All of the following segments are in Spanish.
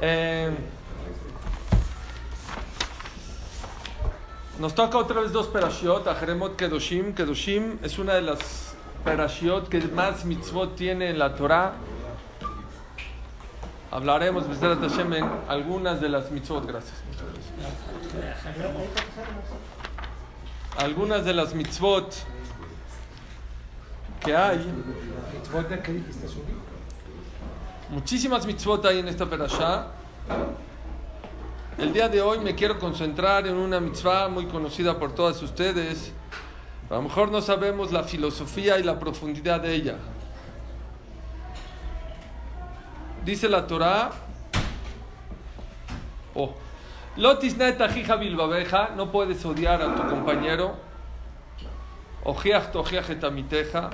Eh, nos toca otra vez dos perashiot, Ajeremot Kedoshim. Kedoshim es una de las perashiot que más mitzvot tiene en la Torah. Hablaremos, Hashem, en algunas de las mitzvot. Gracias. Algunas de las mitzvot que hay. Muchísimas mitzvot hay en esta perashá. El día de hoy me quiero concentrar en una mitzvah muy conocida por todas ustedes. A lo mejor no sabemos la filosofía y la profundidad de ella. Dice la Torah, oh, Lotis hija bilbabeja, no puedes odiar a tu compañero. Ojiach tojiach etamiteja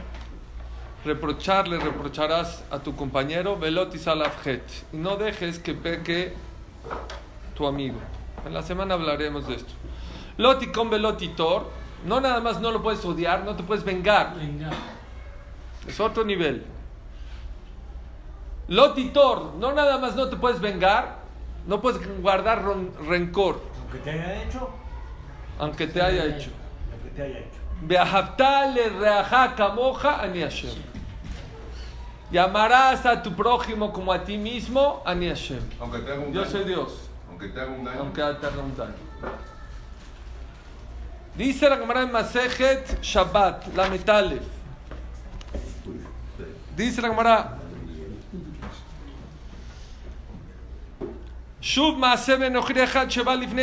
reprocharle, reprocharás a tu compañero, velotis alafjet, y no dejes que peque tu amigo. En la semana hablaremos de esto. Loti con velotitor, no nada más no lo puedes odiar, no te puedes vengar. Es otro nivel. Lotitor, no nada más no te puedes vengar, no puedes guardar rencor. Aunque te haya hecho. Aunque te haya hecho. Aunque te haya hecho. Llamarás a tu prójimo como a ti mismo, Ani Hashem. Aunque te haga un Yo daño. soy Dios. Aunque te haga un daño. Aunque te haga un daño. Dice la Gemara en Masejet Shabbat, la Metalef. Dice la Gemara.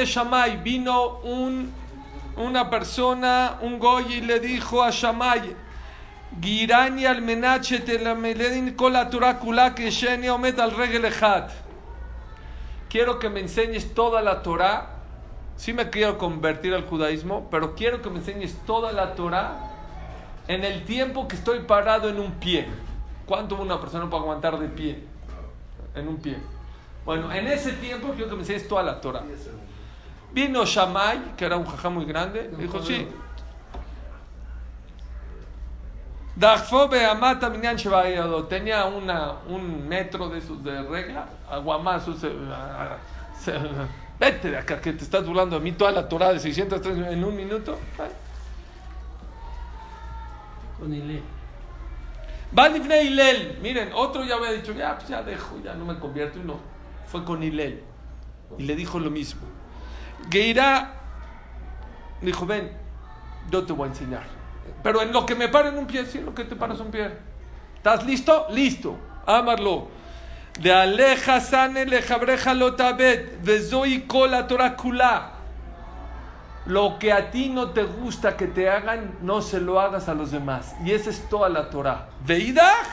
Shammai. Vino un, una persona, un goy, y le dijo a Shammai, Quiero que me enseñes toda la Torah. Sí me quiero convertir al judaísmo, pero quiero que me enseñes toda la Torah en el tiempo que estoy parado en un pie. ¿Cuánto una persona puede aguantar de pie? En un pie. Bueno, en ese tiempo quiero que me enseñes toda la Torah. Vino Shammai, que era un jajá muy grande, dijo, sí. Tenía una, un metro de esos de regla, aguamazo. Se, se- vete de acá, que te estás burlando de mí toda la Torah de 603 en un minuto. Con Ile. Va Lifnei Hilel. Miren, otro ya había dicho, ya, pues ya dejo, ya no me convierto y no. Fue con Hilel. Y le dijo lo mismo. Geirá dijo, ven, yo te voy a enseñar. Pero en lo que me paro en un pie, sí, lo que te paras un pie. ¿Estás listo? Listo. Amarlo. De aleja sane lejabreja lotabet. De zoi kola Torah kula. Lo que a ti no te gusta que te hagan, no se lo hagas a los demás. Y esa es toda la Torah. Veidach,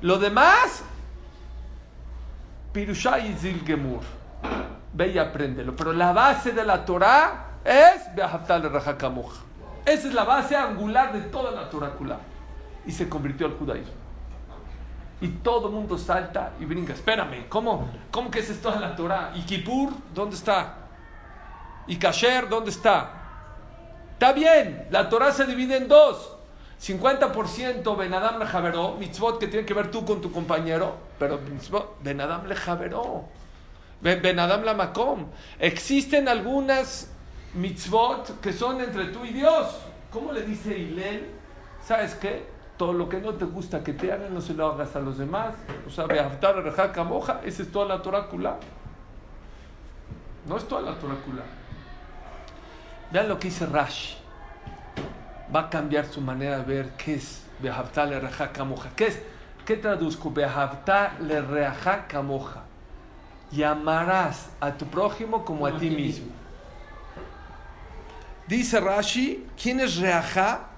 lo demás, Pirushai Zilgemur. Ve y apréndelo. Pero la base de la Torah es Beahavtal Rajakamuja. Esa es la base angular de toda la Torah. Y se convirtió al judaísmo. Y todo el mundo salta y brinca. Espérame, ¿cómo, cómo que esa es toda la Torah? ¿Y Kippur? ¿Dónde está? ¿Y Kasher dónde está? Está bien, la Torah se divide en dos. 50% Benadam le Javeró, mitzvot que tiene que ver tú con tu compañero, pero mitzvot Benadam le Javeró, Ben- Benadam la Makom. Existen algunas mitzvot que son entre tú y Dios. ¿Cómo le dice Hilel? ¿Sabes qué? Todo lo que no te gusta que te hagan, no se lo hagas a los demás. O sea, Beaftar Rejaka Moja, esa es toda la Torah Kula. No es toda la Torah Kula. Vean lo que dice Rashi. Va a cambiar su manera de ver qué es Behavta le reja camoja. ¿Qué es? ¿Qué traduzco? Behavta le reja camoja. Llamarás a tu prójimo como a ti mismo. Dice Rashi, ¿quién es reaja?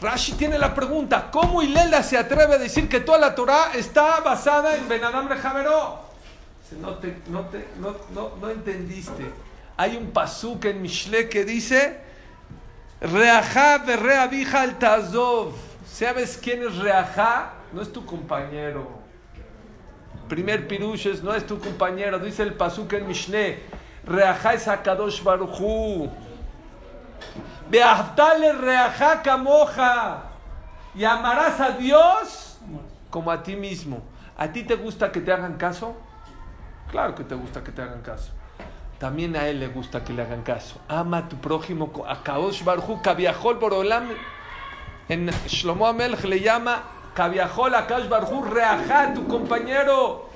Rashi tiene la pregunta, ¿cómo Ilela se atreve a decir que toda la Torah está basada en Ben Adam Rejaveró? No, te, no, te, no, no, no entendiste. Hay un pasuk en Mishle que dice, Reajá Reabija al Tazov. ¿Sabes quién es Reajá? No es tu compañero. Primer pirush es, no es tu compañero. Dice el pasuk en Mishle, Reajá es Akadosh Baruchu. Beaftale Reajá Kamoja. Y amarás a Dios como a ti mismo. ¿A ti te gusta que te hagan caso? Claro que te gusta que te hagan caso. También a él le gusta que le hagan caso. Ama a tu prójimo. A Kaosh Barhu, Kaviahol Borolam. En Shlomo Amelch le llama Kaviahol a Kaosh Barhu, Reajá, tu compañero.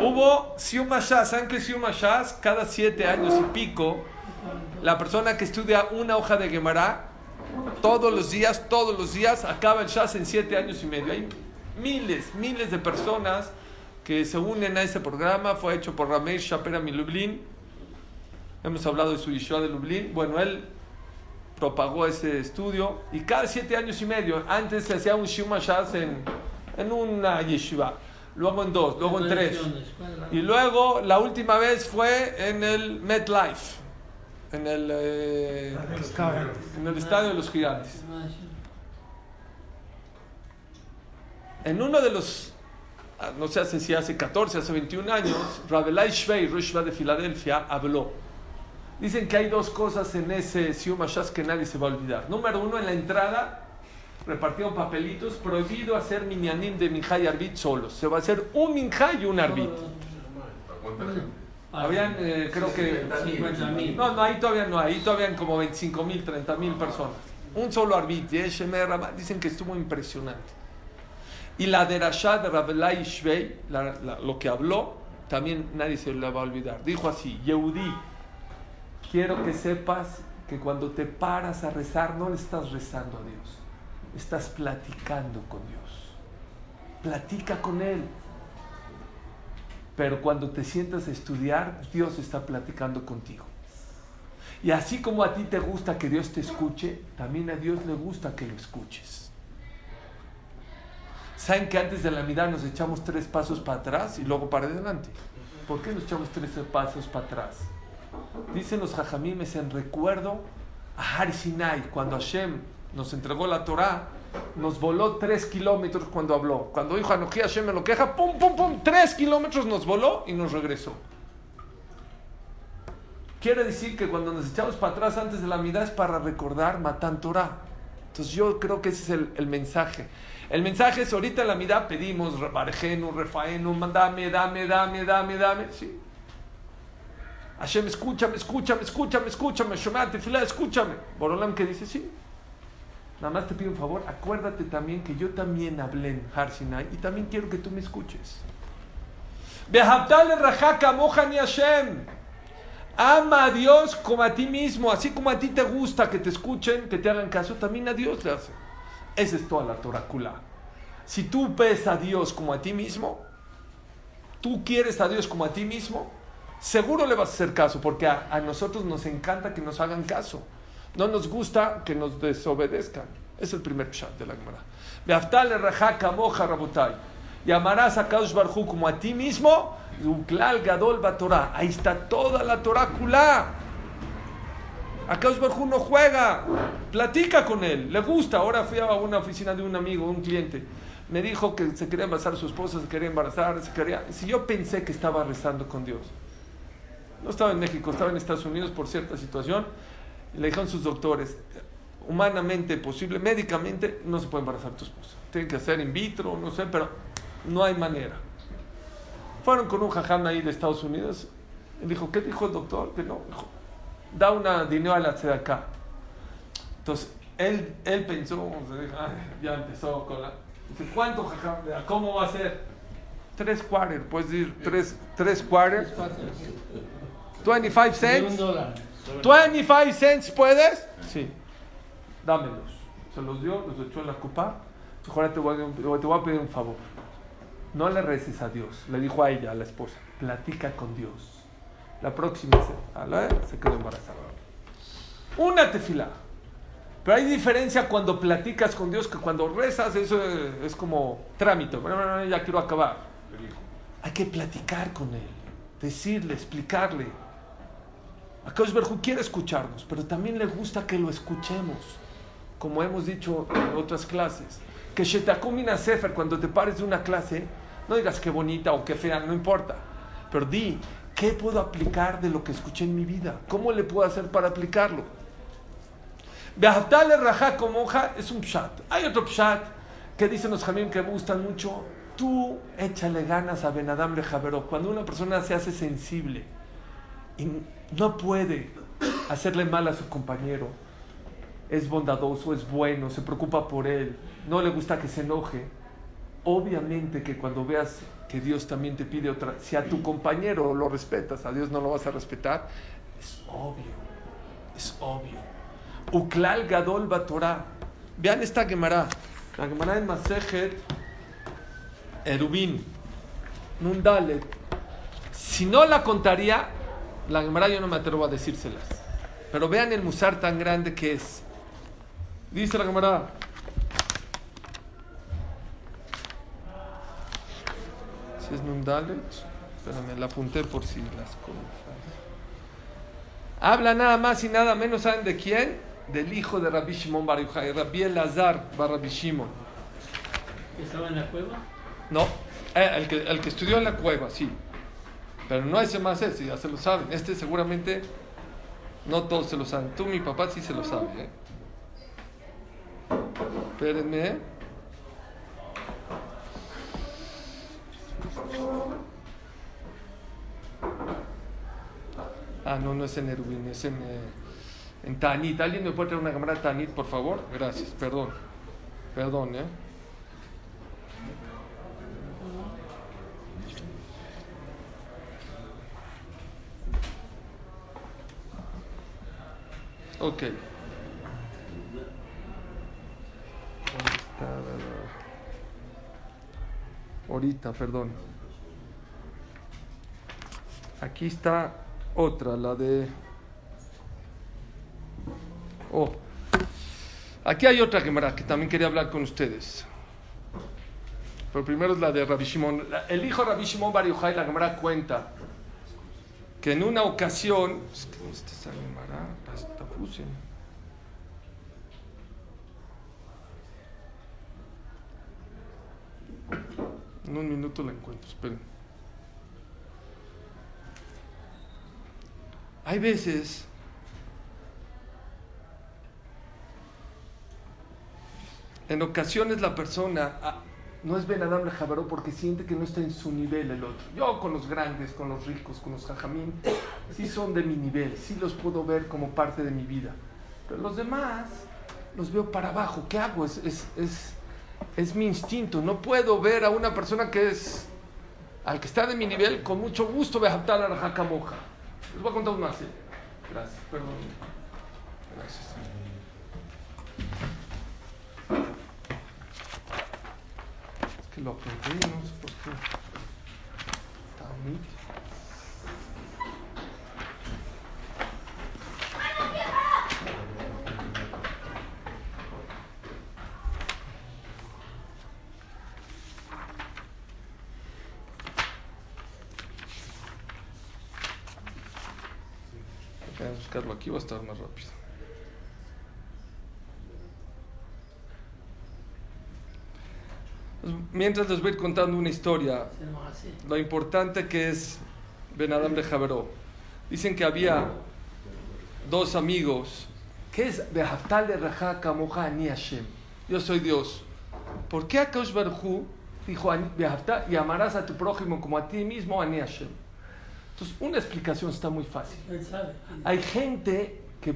Hubo Siuma Shas. ¿Saben qué Siuma? Cada siete años y pico, la persona que estudia una hoja de Gemara, todos los días, todos los días, acaba el Shas en siete años y medio. Hay miles, miles de personas que se unen a ese programa. Fue hecho por Rameir Shapera Lublin. Hemos hablado de su Yeshua de Lublin. Bueno, él propagó ese estudio y cada siete años y medio, antes se hacía un Shuma Shas en, en una yeshiva, luego en dos, luego en tres. Y luego la última vez fue en el MetLife, en el, eh, en el Estadio de los Gigantes. En uno de los no sé si hace 14, hace 21 años, Rabelai Shvei, Roshva de Filadelfia, habló. Dicen que hay dos cosas en ese Sium Shas que nadie se va a olvidar. Número uno, en la entrada repartieron papelitos, prohibido hacer minyanim de minjá y arbit solos. Se va a hacer un minjá y un arbit. Habían, eh, creo que... No, no, ahí todavía no, ahí todavía como 25 mil, 30 mil personas. Un solo arbit, dicen que estuvo impresionante. Y la derashá de Rabelai Shvei, lo que habló, también nadie se lo va a olvidar. Dijo así, Yehudi, quiero que sepas que cuando te paras a rezar no le estás rezando a Dios, estás platicando con Dios. Platica con Él. Pero cuando te sientas a estudiar, Dios está platicando contigo. Y así como a ti te gusta que Dios te escuche, también a Dios le gusta que lo escuches. ¿Saben que antes de la mirada nos echamos tres pasos para atrás y luego para adelante? ¿Por qué nos echamos tres pasos para atrás? Dicen los jajamimes en recuerdo a Har Sinai, cuando Hashem nos entregó la Torah, nos voló tres kilómetros cuando habló. Cuando dijo Anoji Hashem me lo queja, pum, pum, pum, tres kilómetros nos voló y nos regresó. Quiere decir que cuando nos echamos para atrás antes de la mirada es para recordar Matan Torah. Entonces yo creo que ese es el, mensaje. El mensaje es ahorita en la mirada pedimos Barjenu, Refaenu, dame, dame, dame, dame, dame. Sí. Hashem, escúchame, escúchame, escúchame, escúchame. Shomate, fila, escúchame. Borolam que dice, sí. Nada más te pido un favor, acuérdate también que yo también hablé en Har Sinai y también quiero que tú me escuches. Ama a Dios como a ti mismo, así como a ti te gusta que te escuchen, que te hagan caso, también a Dios le hace. Esa es toda la Torah Si tú ves a Dios como a ti mismo, tú quieres a Dios como a ti mismo, seguro le vas a hacer caso, porque a, nosotros nos encanta que nos hagan caso. No nos gusta que nos desobedezcan. Es el primer chat de la Gemara. Y amarás a Kadosh Barhu como a ti mismo. Gadol Torah. Ahí está toda la Torah Akash Barjú no juega, platica con él, le gusta. Ahora fui a una oficina de un amigo, un cliente. Me dijo que se quería embarazar su esposa, se quería embarazar. Si yo pensé que estaba rezando con Dios, no estaba en México, estaba en Estados Unidos por cierta situación, le dijeron sus doctores: humanamente posible, médicamente, no se puede embarazar tu esposa. Tiene que hacer in vitro, no sé, pero no hay manera. Fueron con un jajam ahí de Estados Unidos y dijo: ¿Qué dijo el doctor? Que no. Dijo, da una dinero a la acá. Entonces, él, él pensó, ya empezó con la... Dice, ¿cuánto, ¿Cómo va a ser? Tres quarters, puedes decir tres, tres quarters. 25 cents. 25 cents, ¿puedes? Sí. Dámelos. Se los dio, los echó en la copa. Ahora te voy, a, te voy a pedir un favor. No le reces a Dios. Le dijo a ella, a la esposa. Platica con Dios la próxima se, se quedó embarazada. Una tefila. Pero hay diferencia cuando platicas con Dios que cuando rezas, eso es, como trámite. Bueno, ya quiero acabar. Hay que platicar con Él, decirle, explicarle. Akash Berhu quiere escucharnos, pero también le gusta que lo escuchemos, como hemos dicho en otras clases. Que Shetakumina Sefer, cuando te pares de una clase, no digas qué bonita o qué fea, no importa. Pero di, ¿qué puedo aplicar de lo que escuché en mi vida? ¿Cómo le puedo hacer para aplicarlo? Behaftale Raja como es un pshat. Hay otro pshat que dicen los jamín que me gustan mucho. Tú échale ganas a Benadam Javero. Cuando una persona se hace sensible y no puede hacerle mal a su compañero, es bondadoso, es bueno, se preocupa por él, no le gusta que se enoje. Obviamente que cuando veas que Dios también te pide otra, si a tu compañero lo respetas, a Dios no lo vas a respetar, es obvio, es obvio. Uklal Gadol Batorah. Vean esta Gemara, la Gemara en Masejet Erubin, Nundalet. Si no la contaría, la Gemara yo no me atrevo a decírselas. Pero vean el musar tan grande que es. Dice la Gemara. Si es Nundalet, espérame, la apunté por si las cosas. Habla nada más y nada menos, ¿saben de quién? Del hijo de Rabbi Shimon Bar Yochai, Rabbi Elazar Bar Rabbi Shimon. ¿Estaba en la cueva? No, eh, el, que, el que estudió en la cueva, sí. Pero no ese más ese, ya se lo saben. Este seguramente no todos se lo saben. Tú, mi papá, sí se lo sabe. ¿eh? Espérenme. Ah, no, no es en Erubin, es en, eh, en Tanit. ¿Alguien me puede traer una cámara Tanit, por favor? Gracias, perdón. Perdón, ¿eh? Ok. Ahorita, perdón. Aquí está otra, la de... Oh. Aquí hay otra Gemara que también quería hablar con ustedes. Pero primero es la de Rabbi Shimon. El hijo de Rabbi Shimon Bar la Gemara cuenta que en una ocasión... Está esa Gemara, En un minuto la encuentro, esperen. Hay veces en ocasiones la persona no es Benadam Jabaró porque siente que no está en su nivel el otro. Yo con los grandes, con los ricos, con los jajamín, sí son de mi nivel, sí los puedo ver como parte de mi vida. Pero los demás los veo para abajo. ¿Qué hago? Es, mi instinto. No puedo ver a una persona que es al que está de mi nivel con mucho gusto vejatar a la jacamoja. Les voy a contar más. ¿eh? Gracias, perdón. Gracias. Es que lo apunté, no sé por qué. A buscarlo aquí, va a estar más rápido. Mientras les voy a ir contando una historia, lo importante que es Ben Adam de Javeró. Dicen que había dos amigos. ¿Qué es Behaftal de Raja Kamoja Ani Hashem? Yo soy Dios. ¿Por qué Akash Barhu dijo "Ani- Behaftal y amarás a tu prójimo como a ti mismo Ani Hashem? Entonces, una explicación está muy fácil. Hay gente que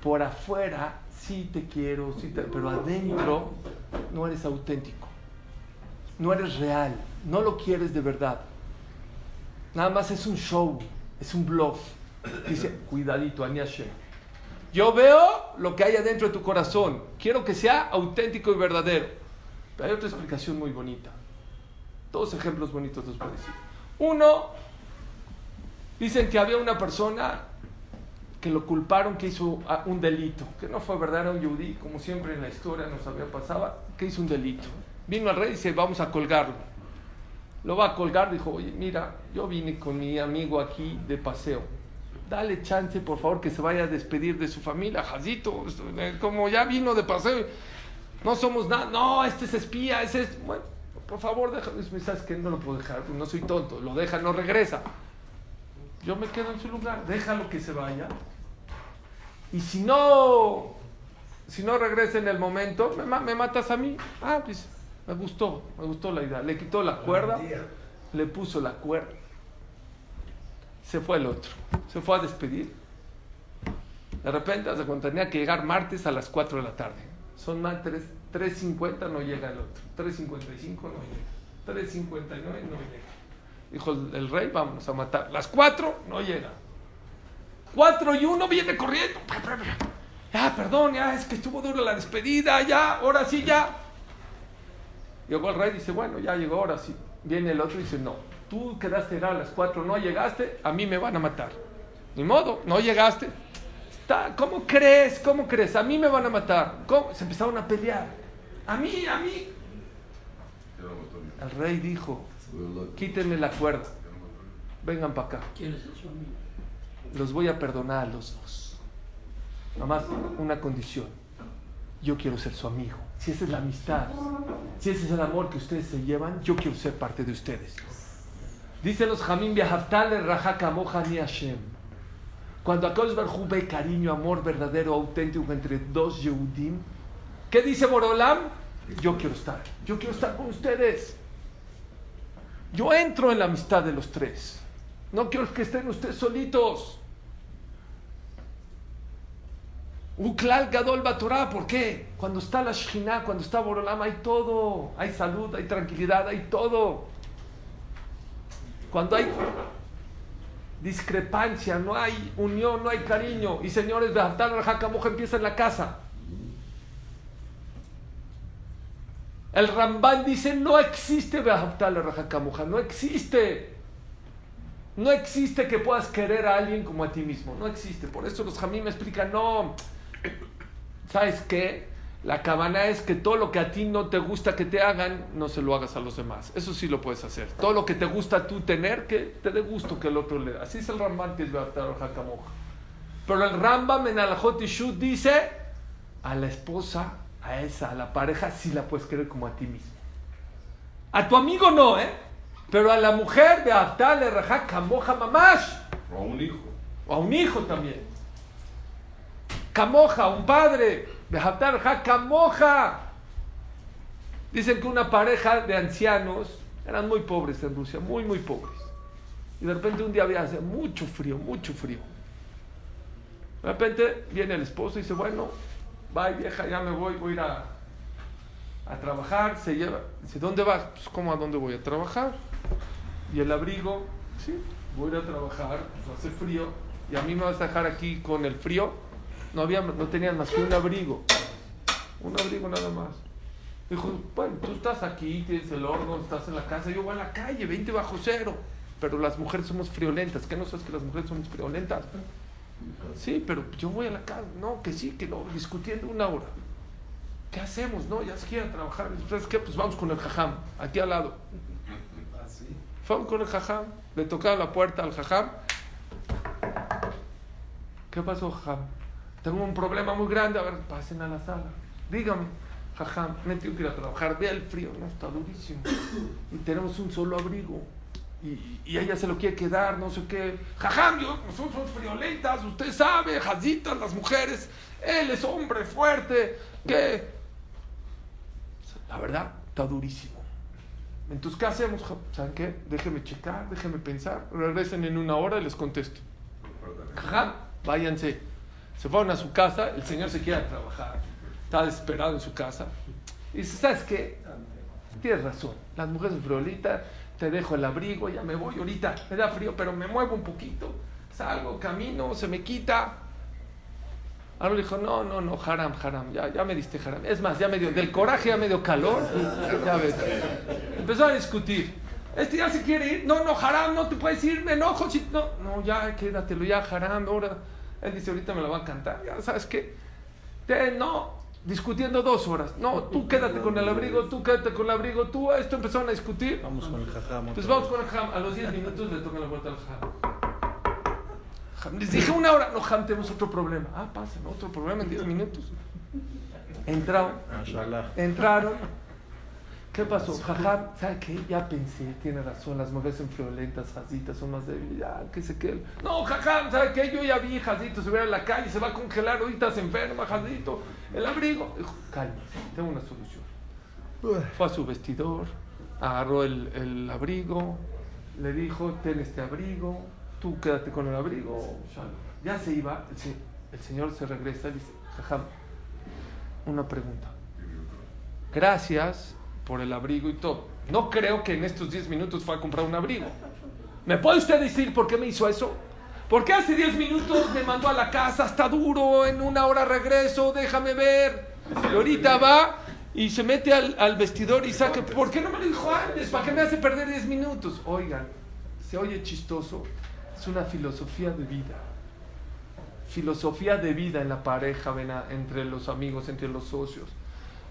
por afuera sí te quiero, sí te- pero adentro no eres auténtico. No eres real, no lo quieres de verdad. Nada más es un show, es un bluff. Dice, cuidadito, Ani Hashem. Yo veo lo que hay adentro de tu corazón. Quiero que sea auténtico y verdadero. Pero hay otra explicación muy bonita. Dos ejemplos bonitos voy a decir. Uno, dicen que había una persona que lo culparon que hizo ah, un delito, que no fue verdadero yudí, como siempre en la historia nos había pasado, que hizo un delito. Vino al rey y dice, vamos a colgarlo. Lo va a colgar, dijo, oye, mira, yo vine con mi amigo aquí de paseo. Dale chance, por favor, que se vaya a despedir de su familia, Jacito, como ya vino de paseo. No somos nada, no, este es espía, ese es... Bueno, por favor, déjame, ¿sabes que No lo puedo dejar, no soy tonto, lo deja, no regresa. Yo me quedo en su lugar, déjalo que se vaya. Y si no, si no regresa en el momento, me, me matas a mí. Ah, pues me gustó, me gustó la idea. Le quitó la cuerda, le puso la cuerda. Se fue el otro, se fue a despedir. De repente, hace cuando tenía que llegar martes a las 4 de la tarde. Son más 3.50, no llega el otro. 3.55 no llega. 3.59 no llega. Dijo el, rey, vamos a matar. Las cuatro no llega. Cuatro y uno viene corriendo. Ya, perdón, ya es que estuvo duro la despedida, ya, ahora sí, ya. Llegó el rey y dice, bueno, ya llegó, ahora sí. Viene el otro y dice, no, tú quedaste a las cuatro, no llegaste, a mí me van a matar. Ni modo, no llegaste. ¿Cómo crees? ¿Cómo crees? A mí me van a matar. ¿Cómo? Se empezaron a pelear. A mí, a mí. El rey dijo, Quítenle la cuerda. Vengan para acá. Los voy a perdonar a los dos. Nada más una condición. Yo quiero ser su amigo. Si esa es la amistad, si ese es el amor que ustedes se llevan, yo quiero ser parte de ustedes. Dice los Jamim ni Hashem. Cuando Akadosh Baruj ve cariño, amor verdadero, auténtico entre dos Yehudim, ¿qué dice Borolam? Yo quiero estar, yo quiero estar con ustedes. Yo entro en la amistad de los tres. No quiero que estén ustedes solitos. Uklal Gadol Batorá, ¿por qué? Cuando está la Shina, cuando está Borolama, hay todo. Hay salud, hay tranquilidad, hay todo. Cuando hay discrepancia, no hay unión, no hay cariño. Y señores, de Abdal empieza en la casa. El Ramban dice, no existe no existe. No existe que puedas querer a alguien como a ti mismo, no existe. Por eso los jamí me explican, no, ¿sabes qué? La cabana es que todo lo que a ti no te gusta que te hagan, no se lo hagas a los demás. Eso sí lo puedes hacer. Todo lo que te gusta tú tener, que te dé gusto que el otro le dé. Así es el Ramban que es Pero el Rambam en Alajot dice, a la esposa a esa, a la pareja, sí la puedes querer como a ti mismo. A tu amigo no, ¿eh? Pero a la mujer de Aftale, Rajá, Camoja, Mamash. O a un hijo. O a un hijo también. Camoja, un padre. Aftale, Rajá, Camoja. Dicen que una pareja de ancianos eran muy pobres en Rusia, muy, muy pobres. Y de repente un día había mucho frío, mucho frío. De repente viene el esposo y dice, bueno, va vieja, ya me voy, voy a ir a, a trabajar, se lleva, dice, ¿dónde vas? Pues ¿cómo a dónde voy a trabajar? Y el abrigo, sí, voy a ir a trabajar, pues hace frío, y a mí me vas a dejar aquí con el frío. No, había, no tenían más que un abrigo, un abrigo nada más. Dijo, bueno, tú estás aquí, tienes el horno, estás en la casa, yo voy a la calle, 20 bajo cero. Pero las mujeres somos friolentas. ¿Qué no sabes que las mujeres somos friolentas? Sí, pero yo voy a la casa. No, que sí, que no, discutiendo una hora. ¿Qué hacemos? No, ya se quiere trabajar. ¿Sabes qué? Pues vamos con el jajam, aquí al lado. Fueron con el jajam, le tocaron la puerta al jajam. ¿Qué pasó, jajam? Tengo un problema muy grande. A ver, pasen a la sala. Dígame, jajam, me tengo que ir a trabajar. Vea el frío, no, está durísimo. Y tenemos un solo abrigo y, ella se lo quiere quedar, no sé qué. Jajam, yo, nosotros somos friolentas, usted sabe, jazitas, las mujeres, él es hombre fuerte, que... La verdad, está durísimo. Entonces, ¿qué hacemos? ¿Saben qué? Déjenme checar, déjenme pensar, regresen en una hora y les contesto. Jajam, váyanse. Se fueron a su casa, el señor se quiere trabajar, está desesperado en su casa. Y dice, ¿sabes qué? Tienes razón, las mujeres friolitas te dejo el abrigo, ya me voy ahorita, me da frío, pero me muevo un poquito, salgo, camino, se me quita. Ahora le dijo, no, no, no, haram, haram, ya, ya me diste haram. Es más, ya me dio, del coraje ya me dio calor, ya ves. Empezó a discutir. Este ya se quiere ir, no, no, haram, no te puedes ir, me enojo. No, no, ya quédatelo, ya haram, ahora. Él dice, ahorita me la va a cantar. Ya sabes qué. No, discutiendo dos horas. No, tú quédate con el abrigo, tú quédate con el abrigo, tú. Esto empezaron a discutir. Vamos con el jajam. Pues vamos con el Ham. A los 10 minutos le tocan la puerta al. Ham, Les dije una hora. No, Ham, tenemos otro problema. Ah, pasen, otro problema en 10 minutos. Entraron. Entraron. ¿Qué pasó? Jajam, ¿sabe qué? Ya pensé, tiene razón, las mujeres son violentas, jazitas, son más débiles, ya, qué sé qué. No, jajam, ¿sabe qué? Yo ya vi jazito, se ve en la calle, se va a congelar, ahorita se enferma, jazito, el abrigo. Dijo, cálmese, tengo una solución. Fue a su vestidor, agarró el, el abrigo, le dijo, ten este abrigo, tú quédate con el abrigo. shalom". Ya se iba, el señor se regresa y dice, jajam, una pregunta. Gracias por el abrigo y todo. No creo que en estos 10 minutos fue a comprar un abrigo. ¿Me puede usted decir por qué me hizo eso? Porque hace 10 minutos me mandó a la casa, está duro, en una hora regreso, déjame ver. Y ahorita va y se mete al, vestidor y saca, ¿por qué no me lo dijo antes? ¿Para qué me hace perder 10 minutos? Oigan, se oye chistoso, es una filosofía de vida. Filosofía de vida en la pareja, entre los amigos, entre los socios.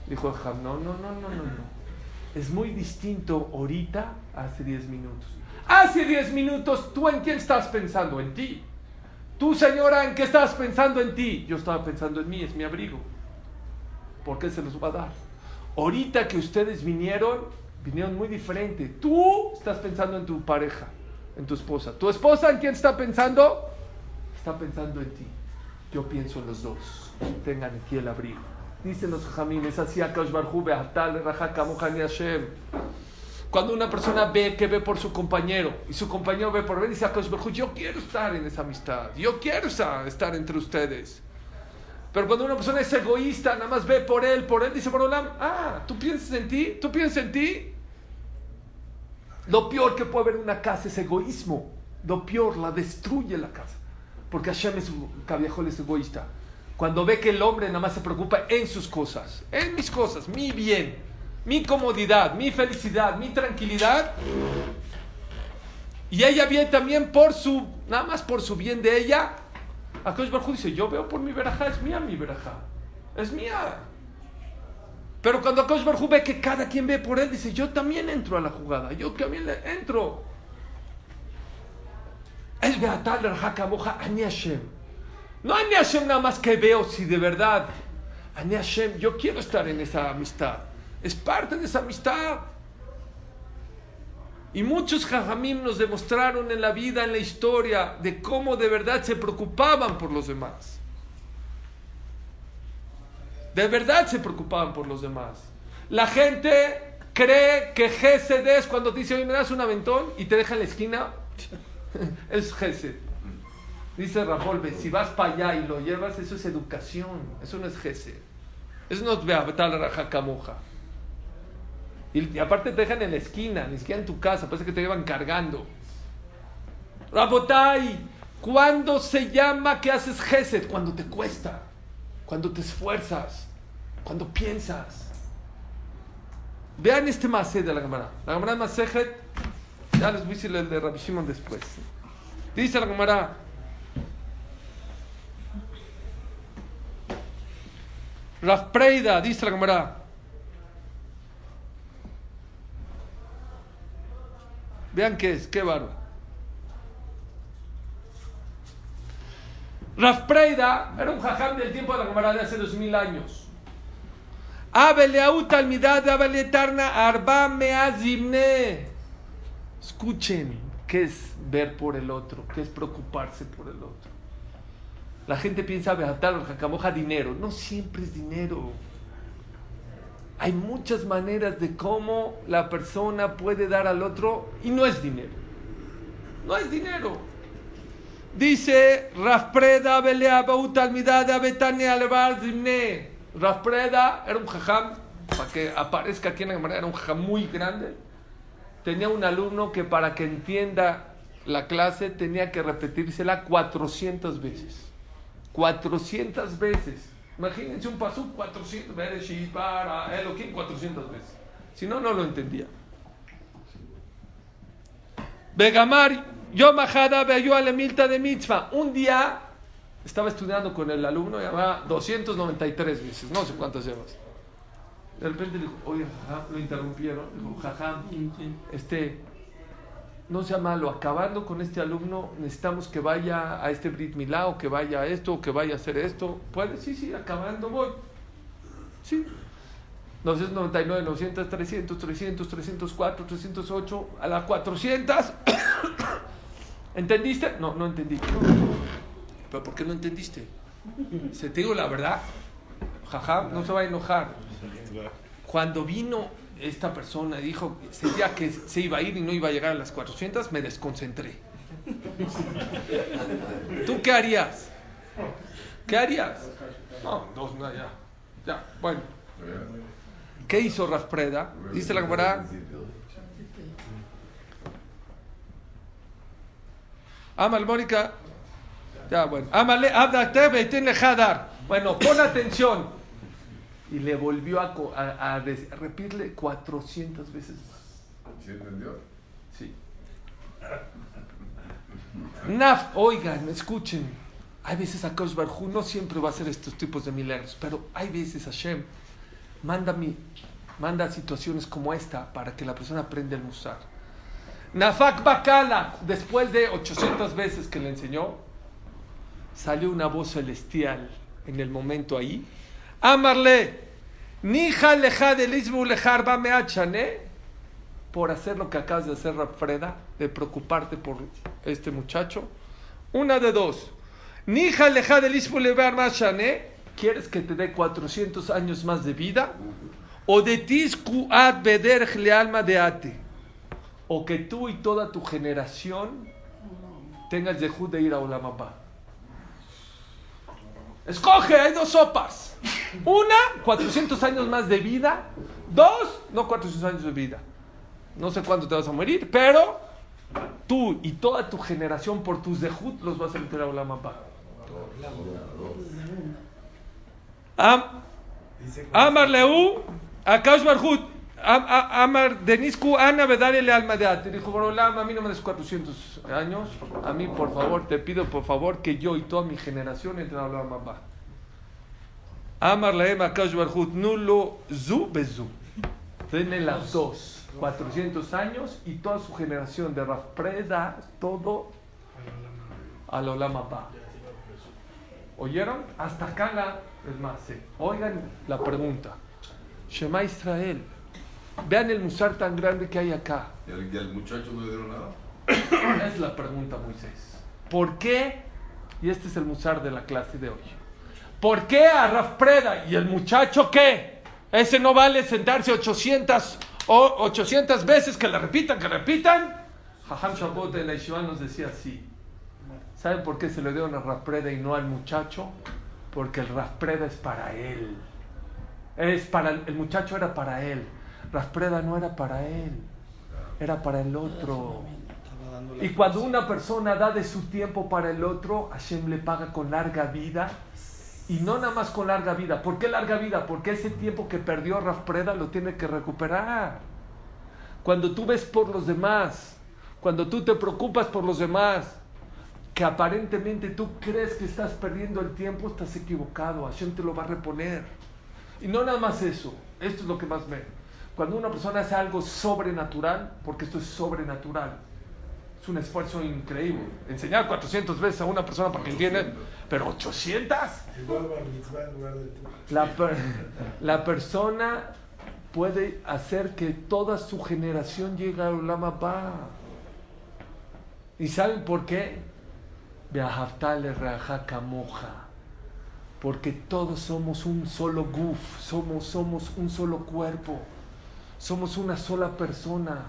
Dijo no, no, no, no, no, no. Es muy distinto ahorita hace 10 minutos. Hace 10 minutos, ¿tú en quién estás pensando? En ti. Tú, señora, ¿en qué estabas pensando en ti? Yo estaba pensando en mí, es mi abrigo. ¿Por qué se los va a dar? Ahorita que ustedes vinieron, vinieron muy diferente. Tú estás pensando en tu pareja, en tu esposa. ¿Tu esposa en quién está pensando? Está pensando en ti. Yo pienso en los dos. Tengan aquí el abrigo. Dicen los así Rajaka Mohani Hashem. Cuando una persona ve que ve por su compañero y su compañero ve por él, dice yo quiero estar en esa amistad, yo quiero estar entre ustedes. Pero cuando una persona es egoísta, nada más ve por él, por él, dice Borolam, ah, ¿tú piensas en ti? ¿Tú piensas en ti? Lo peor que puede haber en una casa es egoísmo. Lo peor, la destruye la casa. Porque Hashem es un cabiajol, es egoísta. Cuando ve que el hombre nada más se preocupa en sus cosas, en mis cosas, mi bien, mi comodidad, mi felicidad, mi tranquilidad. Y ella viene también por su, nada más por su bien de ella. Akash Barjú dice, yo veo por mi verajá, es mía mi verajá. Es mía. Pero cuando Akash Barjú ve que cada quien ve por él, dice, yo también entro a la jugada, yo también le entro. Es Beatal Moja Ani Hashem. No Ani Hashem nada más que veo si de verdad. Hashem, yo quiero estar en esa amistad. Es parte de esa amistad. Y muchos jajamim nos demostraron en la vida, en la historia, de cómo de verdad se preocupaban por los demás. De verdad se preocupaban por los demás. La gente cree que Gesed es cuando te dice, oye, me das un aventón y te deja en la esquina. es Gesed. Dice Rafolbe, si vas para allá y lo llevas, eso es educación. Eso no es Gesed. Eso no es Beabatal Rajacamoja. Y, y aparte te dejan en la esquina, ni siquiera en tu casa, parece que te llevan cargando. Rabotai, ¿cuándo se llama que haces Gesed? Cuando te cuesta, cuando te esfuerzas, cuando piensas. Vean este masé de la Gemara. La Gemara Masejet, ya les voy a decir de Rabbi Shimon después. Dice la Gemara. Raf Preida, dice la Gemara. Vean qué es, qué barba. Raf Preida era un jajam del tiempo de la Gemara de hace dos mil años. Escuchen qué es ver por el otro, qué es preocuparse por el otro. La gente piensa, Beatar, jacamoja, dinero. No siempre es dinero. Hay muchas maneras de cómo la persona puede dar al otro y no es dinero. No es dinero. Dice Rafpreda Belea Baut Almidad Abetania Alevar Zimne. Rafpreda era un jajam, para que aparezca aquí en la cámara, era un jajam muy grande. Tenía un alumno que para que entienda la clase tenía que repetírsela 400 veces. 400 veces. Imagínense un pasú 400 veces, para Elohim 400 veces. Si no, no lo entendía. Begamar, yo majada veo a la milta de mitzvah. Un día Estaba estudiando con el alumno, llamaba 293 veces, no sé cuántas llevas. De repente dijo, oye, jajam, lo interrumpieron, dijo, jajam, este, no sea malo, acabando con este alumno, necesitamos que vaya a este Brit Milá, que vaya a esto, o que vaya a hacer esto. ¿Puede? Sí, sí, acabando voy. Sí. 999, 900, 300, 300, 304, 308, a la 400. ¿Entendiste? No, no entendí. ¿Pero por qué no entendiste? Se te digo la verdad. Jaja, no se va a enojar. Cuando vino esta persona dijo sentía que se iba a ir y no iba a llegar a las 400, me desconcentré. ¿Tú qué harías? ¿Qué harías? No, dos, no, ya. Ya, bueno. ¿Qué hizo Raspreda? Dice la camarada. Amal Mónica. Ya, bueno. Amale, abdate, beitin hadar. Bueno, pon atención. Y le volvió a, a, a repetirle 400 veces más. ¿Sí entendió? Sí. Naf, oigan, escuchen. Hay veces a Kosh Barhu no siempre va a hacer estos tipos de milagros, pero hay veces Hashem manda, mi, manda situaciones como esta para que la persona aprenda el musar. Nafak Bakala, después de 800 veces que le enseñó, salió una voz celestial en el momento ahí. Amarle, Nija leja de lisbu lejar ba meachane, por hacer lo que acabas de hacer, Rafreda, de preocuparte por este muchacho. Una de dos. Nija leja de lisbu levar meachane, ¿quieres que te dé 400 años más de vida? O de tisku ad bederj le alma de ate. O que tú y toda tu generación tengas de de ir a Olamapá. Escoge, hay dos sopas. Una, 400 años más de vida. Dos, no 400 años de vida. No sé cuándo te vas a morir, pero tú y toda tu generación por tus dejut los vas a meter a Olamapá. Am, Amar Leu, Akash Barhut, Amar Denisku, Ana Vedare alma de. Dijo, Borolam, a mí no me des 400 años. A mí, por favor, te pido, por favor, que yo y toda mi generación entren a Olamapá. Amar Leem Akash Barhut, Nulo Zu Bezu. Denle las dos. 400 años y toda su generación de Rafpreda, todo al Olamapá. ¿Oyeron? Hasta acá la... Es más. Oigan la pregunta. Shema Israel. Vean el musar tan grande que hay acá. ¿Y al, y al muchacho no le dieron nada? Es la pregunta, Moisés. ¿Por qué? Y este es el musar de la clase de hoy. ¿Por qué a Raf Preda y el muchacho qué? Ese no vale sentarse 800, o 800 veces que le repitan, que repitan. Jajam Shabbat de la Yeshiva nos decía así. ¿Saben por qué se le dieron a Raf Preda y no al muchacho? Porque el Raf Preda es para él. Es para el, el muchacho era para él. Raf Preda no era para él. Era para el otro. Y cuando una persona da de su tiempo para el otro, Hashem le paga con larga vida. Y no nada más con larga vida. ¿Por qué larga vida? Porque ese tiempo que perdió Raf Preda lo tiene que recuperar. Cuando tú ves por los demás, cuando tú te preocupas por los demás, que aparentemente tú crees que estás perdiendo el tiempo, estás equivocado. Hashem te lo va a reponer. Y no nada más eso. Esto es lo que más me... Cuando una persona hace algo sobrenatural, porque esto es sobrenatural, es un esfuerzo increíble. Enseñar 400 veces a una persona para que entienda, pero 800. Igual bar mitzvah en lugar del La, per- la persona puede hacer que toda su generación llegue a Ulama Ba. ¿Y saben por qué? Porque todos somos un solo guf, somos, somos un solo cuerpo, somos una sola persona.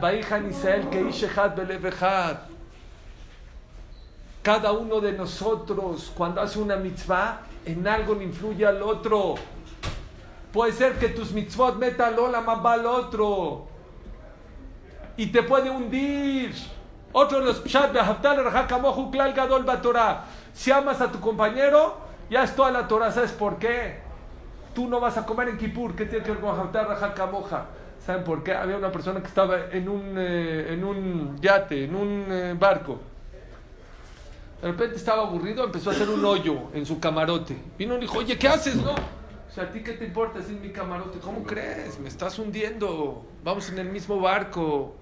Baihan Israel, que Ishehad Belevehad. Cada uno de nosotros, cuando hace una mitzvah, en algo le influye al otro. Puede ser que tus mitzvot metan Lola Mabba al otro. Y te puede hundir. Otro de los pshat. Si amas a tu compañero, ya es toda la Torah. ¿Sabes por qué? Tú no vas a comer en Kippur. ¿Qué tiene que ver con be'ahavtal rachakamoja? ¿Saben por qué? Había una persona que estaba en un, eh, en un yate, en un eh, barco. De repente estaba aburrido, empezó a hacer un hoyo en su camarote. Vino y dijo, oye, ¿qué haces, no? O sea, ¿a ti qué te importa? Es mi camarote. ¿Cómo crees? Me estás hundiendo. Vamos en el mismo barco.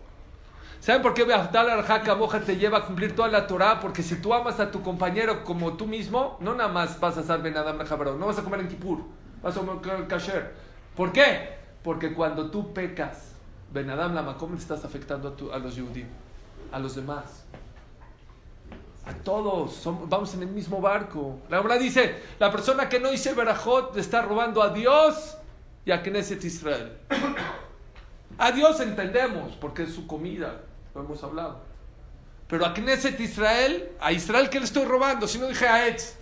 ¿Saben por qué Beaftal al Moja te lleva a cumplir toda la Torah? Porque si tú amas a tu compañero como tú mismo, no nada más vas a ser Ben Adam no vas a comer en Kippur, vas a comer kasher. ¿Por qué? Porque cuando tú pecas, Ben Adam ¿cómo le estás afectando a, tu- a los Yehudim? A los demás. A todos, vamos en el mismo barco. La obra dice, la persona que no dice Berajot le está robando a Dios y a Knesset Israel. A Dios entendemos, porque es su comida, lo hemos hablado. Pero a Knesset Israel, a Israel, ¿qué le estoy robando? Si no dije a Etz.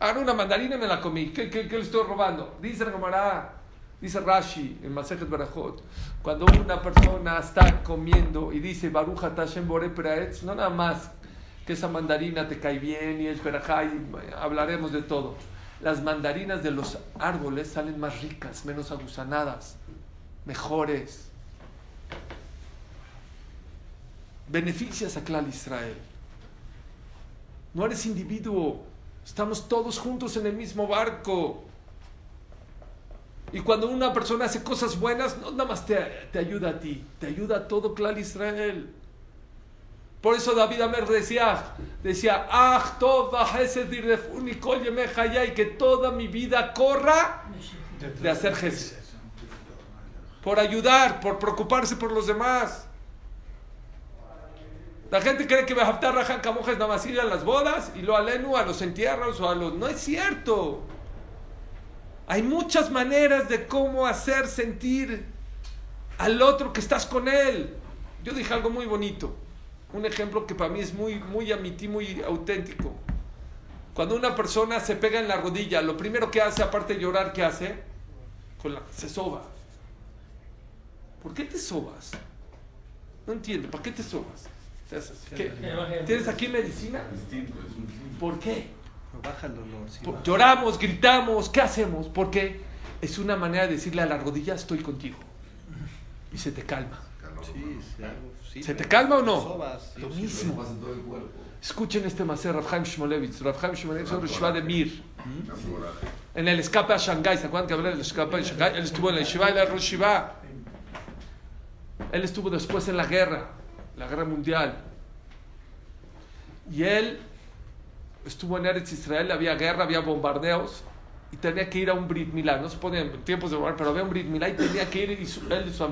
Ahora una mandarina y me la comí. ¿Qué, le estoy robando? Dice la Gemara, dice Rashi en Masejet Barajot. Cuando una persona está comiendo y dice Baruch Hashem Bore Etz, no nada más que esa mandarina te cae bien y es verajá y hablaremos de todo. Las mandarinas de los árboles salen más ricas, menos agusanadas mejores. Beneficias a Clal Israel. No eres individuo. Estamos todos juntos en el mismo barco. Y cuando una persona hace cosas buenas, no nada más te, te ayuda a ti, te ayuda a todo Clal Israel. Por eso David Amer decía, decía, ah, y que toda mi vida corra de hacer Jesús por ayudar, por preocuparse por los demás. La gente cree que Behaftar Rajan Camoja es nada más ir a las bodas y lo alenu a los entierros o a los. No es cierto. Hay muchas maneras de cómo hacer sentir al otro que estás con él. Yo dije algo muy bonito. Un ejemplo que para mí es muy, muy a mi muy auténtico. Cuando una persona se pega en la rodilla, lo primero que hace, aparte de llorar, ¿qué hace? Con la, se soba. ¿Por qué te sobas? No entiendo, ¿para qué te sobas? ¿Tienes aquí medicina? ¿Por qué? Baja el dolor. sí, Por- baja. Lloramos, gritamos, ¿qué hacemos? Porque es una manera de decirle a la rodilla, estoy contigo. Y se te calma. Sí, ¿Se te calma o no? Sobas, Lo mismo. Escuchen este macer, Rafhaim Shmolevitz. Rafhaim Shmolevitz es un Yeshiva de Mir. Coraje. En el escape a Shanghái, ¿se acuerdan que hablé del escape a Shanghái? Él estuvo en la Yeshiva, él era Rosh Yeshiva. Él estuvo después en la guerra, la guerra mundial. Y él estuvo en Eretz Israel, había guerra, había bombardeos. Y tenía que ir a un Brit Milá. No se pone en tiempos de bombardeos, pero había un Brit Milá y tenía que ir y su- él y su,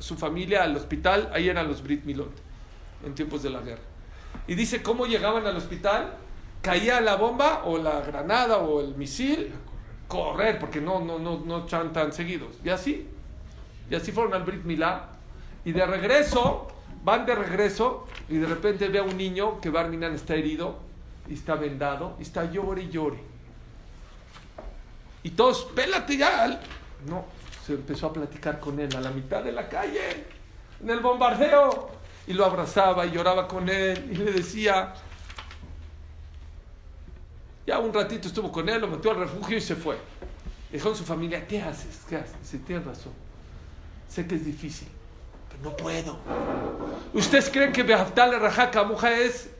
su familia al hospital. Ahí eran los Brit Milot, en tiempos de la guerra. Y dice cómo llegaban al hospital. Caía la bomba o la granada o el misil. Correr, porque no, no, no, no echan tan seguidos. Y así. Y así fueron al Brit Milá. Y de regreso, van de regreso y de repente ve a un niño que Barminan está herido y está vendado y está llore y llore. Y todos, pélate ya. No, se empezó a platicar con él a la mitad de la calle, en el bombardeo. Y lo abrazaba y lloraba con él y le decía, ya un ratito estuvo con él, lo metió al refugio y se fue. Dejó en su familia, ¿qué haces? ¿Qué haces? Dice, tienes razón. Sé que es difícil, no puedo. ¿Ustedes creen que Behaftal Rajaka Muja es,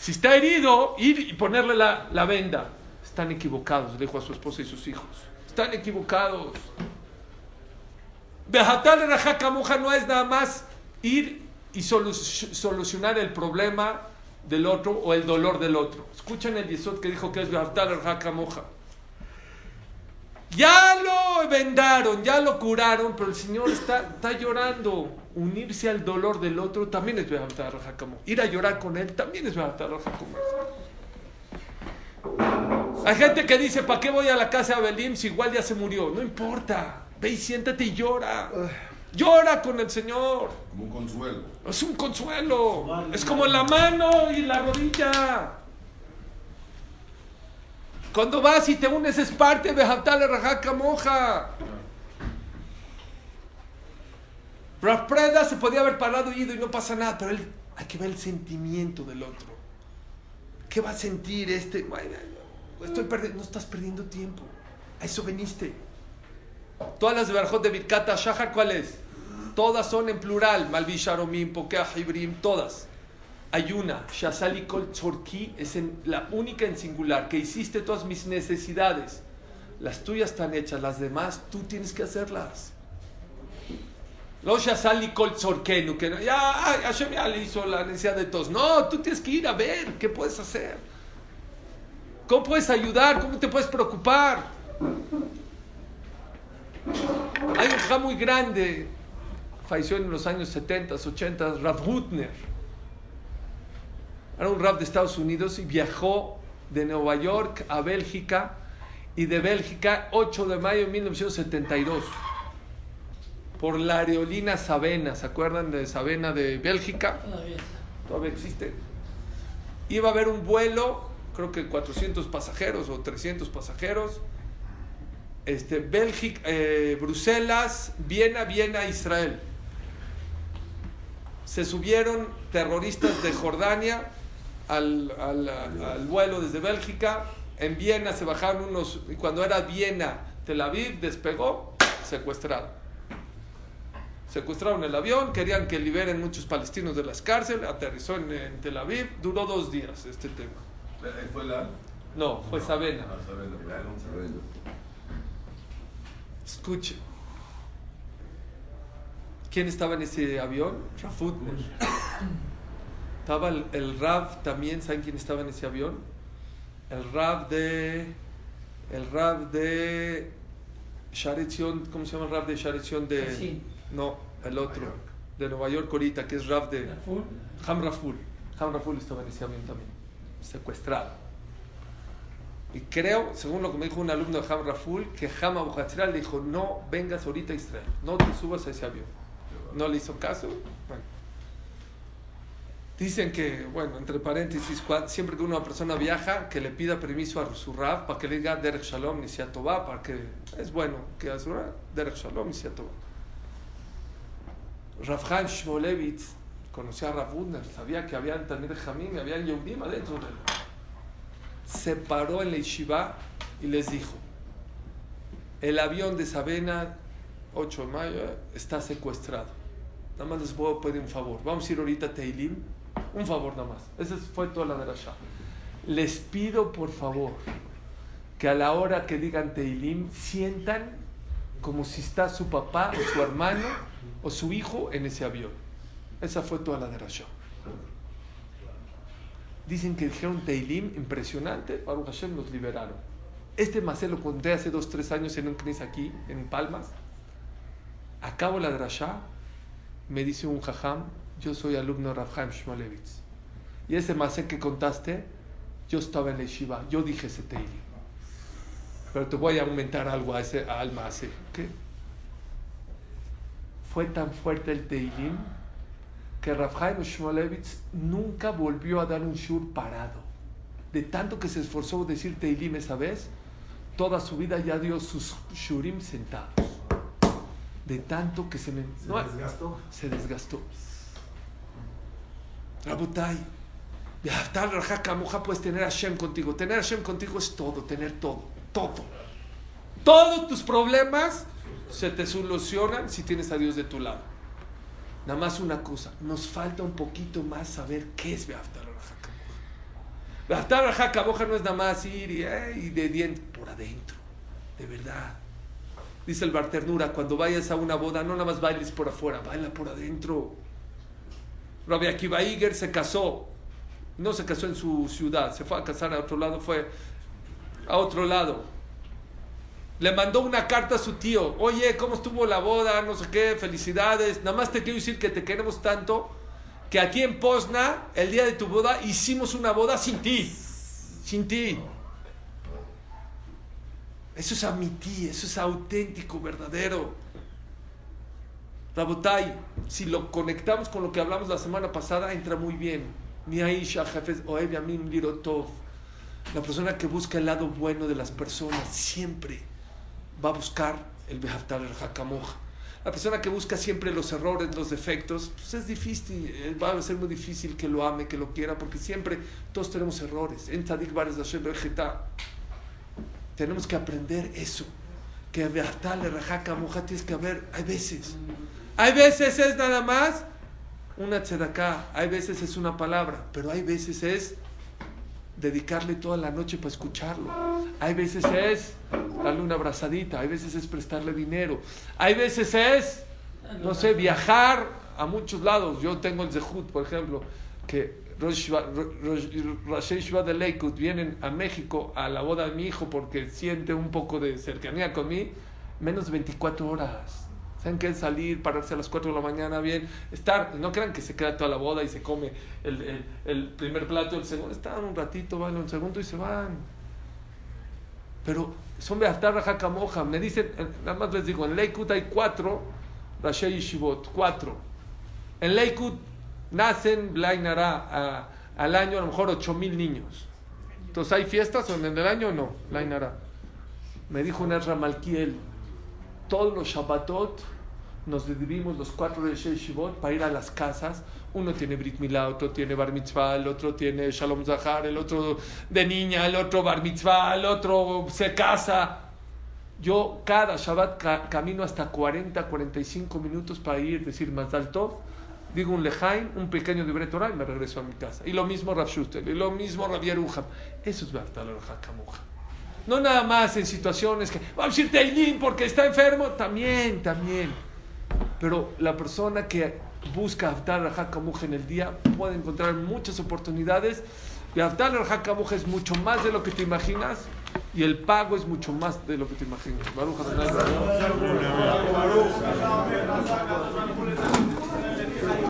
si está herido, ir y ponerle la, la venda? Están equivocados, dijo a su esposa y sus hijos. Están equivocados. Behaftal Rajaka Muja no es nada más ir y solu- solucionar el problema del otro o el dolor del otro. Escuchen el Yesod que dijo que es Behaftal Rajaka Muja. Ya lo vendaron, ya lo curaron, pero el Señor está, está llorando. Unirse al dolor del otro también es Behatar Rajakamo. Ir a llorar con él también es Behatar Rajakamo. Hay gente que dice, ¿para qué voy a la casa de Abelim si igual ya se murió? No importa. Ve y siéntate y llora. Llora con el Señor. Como un consuelo. Es un consuelo. Es como la mano y la rodilla. Cuando vas y te unes es parte de Hatale Rajaka Moja. Preda se podía haber parado y ido y no pasa nada, pero él, hay que ver el sentimiento del otro. ¿Qué va a sentir este? Estoy perdiendo, no estás perdiendo tiempo. A eso veniste. Todas las de Barjot de Birkata Shahar, ¿cuál es? Todas son en plural. Malvi Sharomim, Pokea Hibrim, todas. Hay una, Shasali Kol Tzorki, es la única en singular, que hiciste todas mis necesidades. Las tuyas están hechas, las demás tú tienes que hacerlas. No Shasali Kol Tzorkenu, que no- ya, ay, Hashem ya le hizo la necesidad de todos. No, tú tienes que ir a ver qué puedes hacer. ¿Cómo puedes ayudar? ¿Cómo te puedes preocupar? Hay un ja muy grande, falleció en los años 70, 80, Rav Hutner. Era un Rav de Estados Unidos y viajó de Nueva York a Bélgica y de Bélgica 8 de mayo de 1972 por la aerolínea Sabena. ¿Se acuerdan de Sabena de Bélgica? Todavía todavía existe. Iba a haber un vuelo, creo que 400 pasajeros o 300 pasajeros. Este, Bélgica, eh, Bruselas, Viena, Viena, Israel. Se subieron terroristas de Jordania al, al- al vuelo desde Bélgica. En Viena se bajaron unos, y cuando era Viena, Tel Aviv, despegó, secuestrado. Secuestraron el avión, querían que liberen muchos palestinos de las cárceles, aterrizó en, en Tel Aviv, duró dos días este tema. Ahí fue la. No, fue Sabena. Ah, Sabena, claro. Escuche. ¿Quién estaba en ese avión? Rafutner. Estaba el, el Rav también, ¿saben quién estaba en ese avión? El Rav de. El Rav de. Sharetzion, ¿cómo se llama el Rav de Sharetzion de.? Hassin. No, el otro. Nueva. De Nueva York ahorita, que es Rav de. Raful, Ham Raful. Ham Raful estaba en ese avión también. Secuestrado. Y creo, según lo que me dijo un alumno de Ham Raful, que Ham Abu le dijo: No vengas ahorita a Israel, no te subas a ese avión. No le hizo caso. Bueno. Dicen que, bueno, entre paréntesis, siempre que una persona viaja, que le pida permiso a su Rav para que le diga Derek Shalom ni Tová, para que es bueno que a su Rav, Derek Shalom ni Tová. Rav Shmolevitz conocía a Rav Wudner, sabía que había Jamim y había Yehudim adentro de él. Se paró en la y les dijo: El avión de Sabena, 8 de mayo, eh, está secuestrado. Nada más les puedo pedir un favor. Vamos a ir ahorita a Teilim. Un favor nada más. Esa fue toda la derasha. Les pido por favor que a la hora que digan Teilim sientan como si está su papá o su hermano o su hijo en ese avión. Esa fue toda la derasha. Dicen que dijeron Teilim impresionante, Baruch Hashem los liberaron. Este Masé lo conté hace dos, tres años en un knis aquí, en Palmas. Acabo la drasha, me dice un jajam, yo soy alumno de Chaim Shmolevitz. Y ese Masé que contaste, yo estaba en la yeshiva, yo dije ese Teilim. Pero te voy a aumentar algo a ese al Masé. ¿Qué? Fue tan fuerte el Teilim que Chaim Shmolevitz nunca volvió a dar un shur parado. De tanto que se esforzó decir Teilim esa vez, toda su vida ya dio sus shurim sentados. De tanto que se me... ¿Se no, desgastó? se desgastó. Rabotai, Rajaka Moja puedes tener a Hashem contigo. Tener a Hashem contigo es todo, tener todo, todo. Todos tus problemas se te solucionan si tienes a Dios de tu lado. Nada más una cosa, nos falta un poquito más saber qué es Beaftar Moja. Beaftar Moja no es nada más ir y, eh, de dientes por adentro, de verdad. Dice el Barternura, cuando vayas a una boda, no nada más bailes por afuera, baila por adentro. Rabbi Akiva Iger se casó, no se casó en su ciudad, se fue a casar a otro lado, fue a otro lado. Le mandó una carta a su tío, oye, ¿cómo estuvo la boda? No sé qué, felicidades. Nada más te quiero decir que te queremos tanto que aquí en Pozna, el día de tu boda, hicimos una boda sin ti. Sin ti. Eso es amití, eso es auténtico, verdadero. Rabotai, si lo conectamos con lo que hablamos la semana pasada, entra muy bien. Ni Aisha, jefes, Yamim, Lirotov. La persona que busca el lado bueno de las personas siempre va a buscar el Behaftar, el Hakamoj. La persona que busca siempre los errores, los defectos, pues es difícil, eh, va a ser muy difícil que lo ame, que lo quiera, porque siempre todos tenemos errores. En Tzadik Bares Hashem tenemos que aprender eso. Que Behaftar, el Hakamoj, tienes que ver, hay veces, hay veces es nada más una tzedaká, hay veces es una palabra, pero hay veces es dedicarle toda la noche para escucharlo. Hay veces es darle una abrazadita, hay veces es prestarle dinero, hay veces es, no sé, viajar a muchos lados. Yo tengo el Zehut, por ejemplo, que Rosh Hashiva de Lakewood vienen a México a la boda de mi hijo porque siente un poco de cercanía con mí, menos de 24 horas. ¿Saben qué es salir, pararse a las 4 de la mañana bien? Estar, no crean que se queda toda la boda y se come el, el- el primer plato, el segundo. Están un ratito, van un segundo y se van. Pero son Beaftar Rajacamoja. Me dicen, nada más les digo, en Lakewood hay cuatro Rashi Yeshivot, cuatro. En Lakewood nacen, Blainara, al año a lo mejor 8 mil niños. Entonces, ¿hay fiestas en el año o no? Blainara. Me dijo un Malkiel, todos los Shabbatot nos dividimos los cuatro de Shivot para ir a las casas. Uno tiene Brit Milá, otro tiene Bar Mitzvah, el otro tiene Shalom Zahar, el otro de niña, el otro Bar Mitzvah, el otro se casa. Yo cada Shabbat ca- camino hasta 40, 45 minutos para ir, decir Mazal Tov, digo un lejaim, un pequeño de Torah y me regreso a mi casa. Y lo mismo Rav Schuster, y lo mismo Rav Yeruham. Eso es Baftal Hakamuja. No nada más en situaciones que vamos a ir Teilín porque está enfermo, también, también. Pero la persona que busca Haftar Hakamuja en el día puede encontrar muchas oportunidades. Y Haftar Hakamuja es mucho más de lo que te imaginas y el pago es mucho más de lo que te imaginas. Baruch.